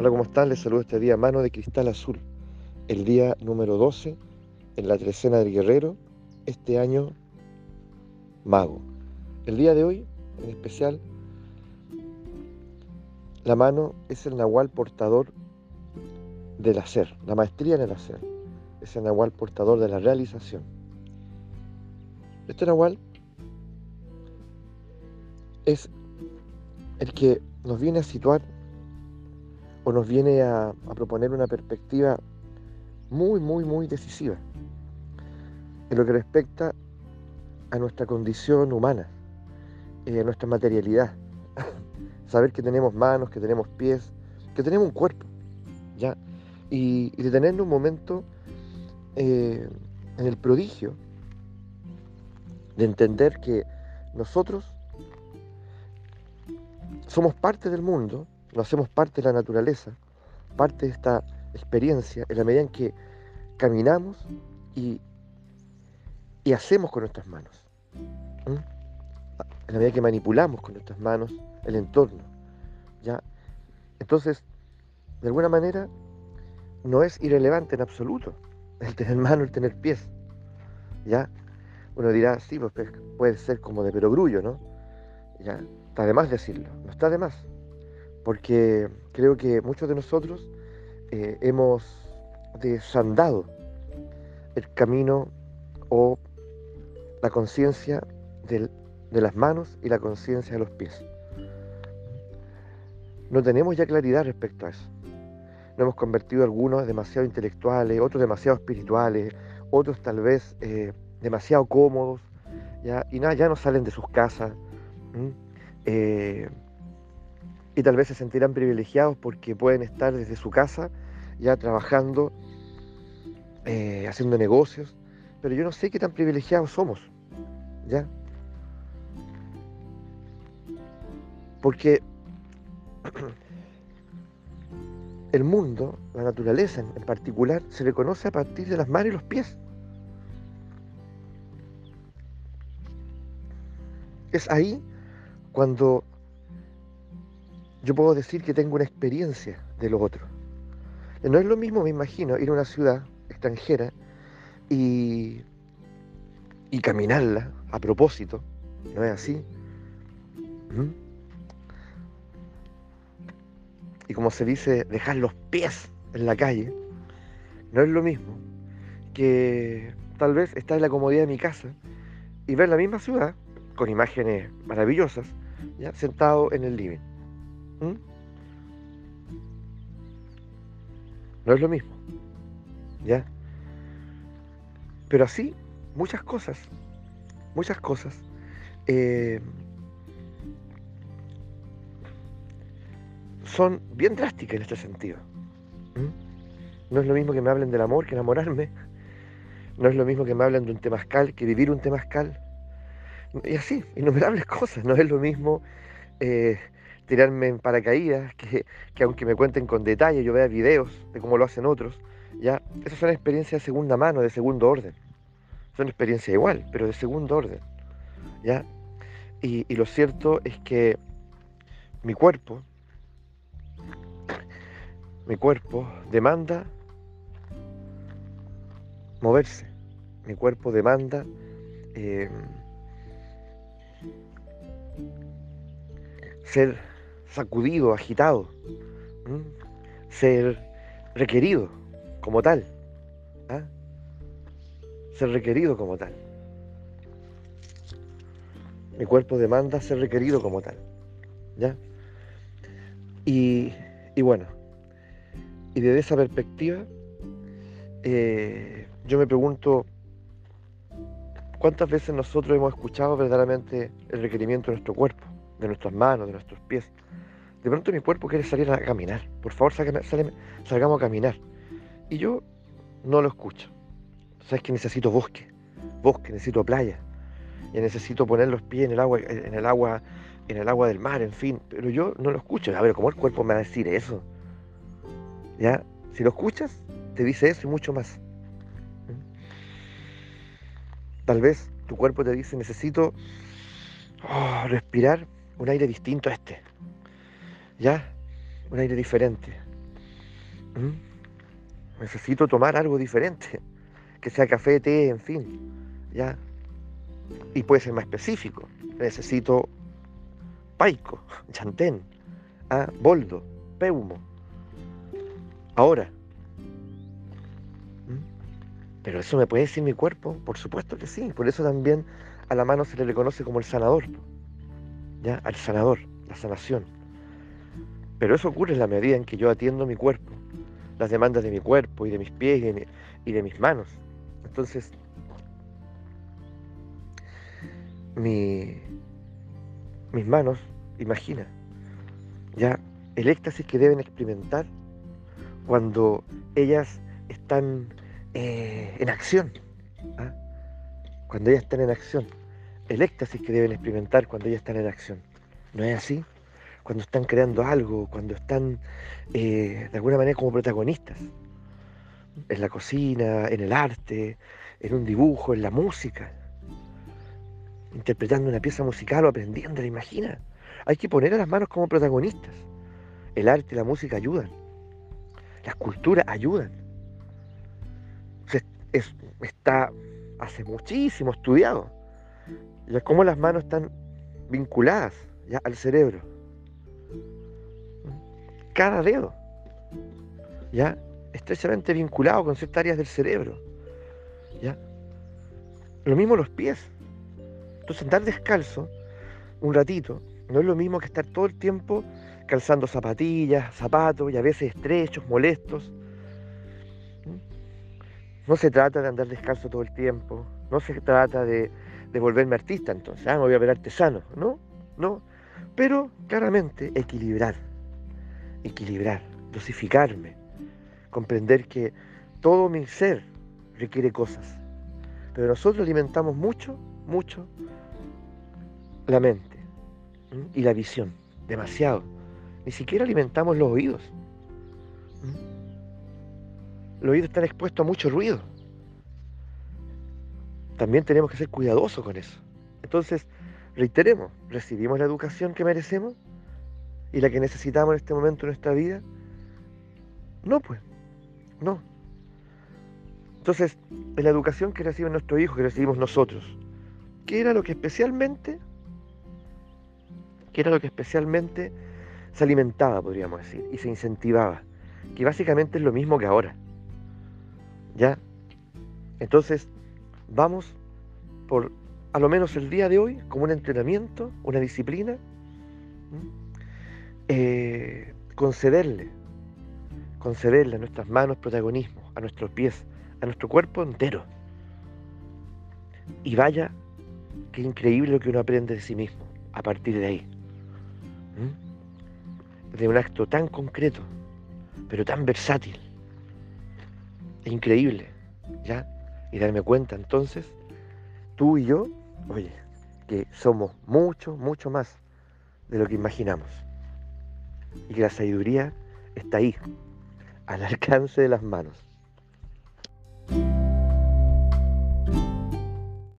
Hola, ¿cómo están? Les saludo este día Mano de Cristal Azul, el día número 12 en la trecena del guerrero, este año mago. El día de hoy, en especial, la mano es el nahual portador del hacer, la maestría en el hacer. Es el nahual portador de la realización. Este nahual es el que nos viene a situar o nos viene a, proponer una perspectiva muy, muy, muy decisiva en lo que respecta a nuestra condición humana, eh, a nuestra materialidad. Saber que tenemos manos, que tenemos pies, que tenemos un cuerpo, ¿ya? Y, y detenernos un momento eh, en el prodigio de entender que nosotros somos parte del mundo, nos hacemos parte de la naturaleza, parte de esta experiencia, en la medida en que caminamos y, y hacemos con nuestras manos. En la medida que manipulamos con nuestras manos el entorno. ¿ya? Entonces, de alguna manera, no es irrelevante en absoluto el tener manos, el tener pies. ¿ya? Uno dirá, sí, pues, pues puede ser como de perogrullo, ¿no? ¿Ya? Está de más decirlo, no está de más, porque creo que muchos de nosotros eh, hemos desandado el camino o la conciencia de las manos y la conciencia de los pies. No tenemos ya claridad respecto a eso. Nos hemos convertido algunos demasiado intelectuales, otros demasiado espirituales, otros tal vez eh, demasiado cómodos, ¿ya? y nada, ya no salen de sus casas. Y tal vez se sentirán privilegiados porque pueden estar desde su casa ya trabajando, eh, haciendo negocios, pero yo no sé qué tan privilegiados somos, ¿ya? Porque el mundo, la naturaleza en particular, se le conoce a partir de las manos y los pies. Es ahí cuando yo puedo decir que tengo una experiencia de lo otro. No es lo mismo, me imagino, ir a una ciudad extranjera y, y caminarla a propósito, ¿no es así? ¿Mm? Y como se dice, dejar los pies en la calle, no es lo mismo que tal vez estar en la comodidad de mi casa y ver la misma ciudad con imágenes maravillosas, ¿ya? sentado en el living. ¿Mm? No es lo mismo. ¿Ya? Pero así, muchas cosas, muchas cosas. Eh, son bien drásticas en este sentido. ¿Mm? No es lo mismo que me hablen del amor que enamorarme. No es lo mismo que me hablen de un temazcal que vivir un temazcal. Y así, innumerables cosas. No es lo mismo eh, tirarme en paracaídas que, que, aunque me cuenten con detalle, yo vea videos de cómo lo hacen otros. ¿ya? Esas son experiencias de segunda mano, de segundo orden. Son experiencias igual, pero de segundo orden. ¿ya? Y, y lo cierto es que mi cuerpo, mi cuerpo demanda moverse. Mi cuerpo demanda eh, ser sacudido, agitado, ser requerido como tal, ¿ah? ser requerido como tal. Mi cuerpo demanda ser requerido como tal, ¿ya? Y, bueno, y desde esa perspectiva, eh, yo me pregunto, ¿cuántas veces nosotros hemos escuchado verdaderamente el requerimiento de nuestro cuerpo? De nuestras manos, de nuestros pies. De pronto mi cuerpo quiere salir a caminar. Por favor, salgamos a caminar. Y yo no lo escucho. Sabes que necesito bosque, bosque, necesito playa. Y necesito poner los pies en el agua, en el agua, en el agua del mar, en fin. Pero yo no lo escucho. A ver, ¿cómo el cuerpo me va a decir eso? ¿Ya? Si lo escuchas, te dice eso y mucho más. Tal vez tu cuerpo te dice, necesito oh, respirar un aire distinto a este. ¿Ya? Un aire diferente. ¿Mm? Necesito tomar algo diferente, que sea café, té, en fin, ¿ya? Y puede ser más específico. Necesito paico, chantén, ¿ah? boldo, peumo. Ahora. ¿Mm? Pero eso me puede decir mi cuerpo, por supuesto que sí. Por eso también a la mano se le reconoce como el sanador. ¿Ya? Al sanador, la sanación. Pero eso ocurre en la medida en que yo atiendo mi cuerpo, las demandas de mi cuerpo y de mis pies y de, mis manos. Entonces, mis manos, imagina, ya el éxtasis que deben experimentar cuando ellas están eh, en acción. ¿ah? Cuando ellas están en acción. El éxtasis que deben experimentar cuando ellas están en acción. ¿No es así? cuando están creando algo, cuando están eh, de alguna manera como protagonistas, en la cocina, en el arte, en un dibujo, en la música, interpretando una pieza musical o aprendiendo, imagina. Hay que poner a las manos como protagonistas. El arte y la música ayudan. La escultura ayudan. está hace muchísimo estudiado. Ya cómo las manos están vinculadas ya al cerebro cada dedo, ¿ya? Estrechamente vinculado con ciertas áreas del cerebro, ¿ya? Lo mismo los pies. Entonces andar descalzo un ratito no es lo mismo que estar todo el tiempo calzando zapatillas, zapatos y a veces estrechos, molestos. No se trata de andar descalzo todo el tiempo, no se trata de, volverme artista entonces, ah, me voy a ver artesano, no, no, pero claramente equilibrar equilibrar, dosificarme, comprender que todo mi ser requiere cosas. Pero nosotros alimentamos mucho, mucho la mente y la visión, demasiado. Ni siquiera alimentamos los oídos. Los oídos están expuestos a mucho ruido. También tenemos que ser cuidadosos con eso. Entonces, reiteremos, recibimos la educación que merecemos y la que necesitamos en este momento de nuestra vida? No, pues, no. Entonces, en la educación que recibe nuestro hijo, que recibimos nosotros, ¿qué era lo que especialmente, qué era lo que especialmente se alimentaba, podríamos decir, y se incentivaba? Que básicamente es lo mismo que ahora. ¿Ya? Entonces, vamos por, a lo menos el día de hoy, como un entrenamiento, una disciplina, eh, concederle, concederle a nuestras manos protagonismo, a nuestros pies, a nuestro cuerpo entero. Y vaya, qué increíble lo que uno aprende de sí mismo a partir de ahí. De un acto tan concreto, pero tan versátil. Increíble, ¿ya? Y darme cuenta entonces, tú y yo, oye, que somos mucho, mucho más de lo que imaginamos y que la sabiduría está ahí, al alcance de las manos.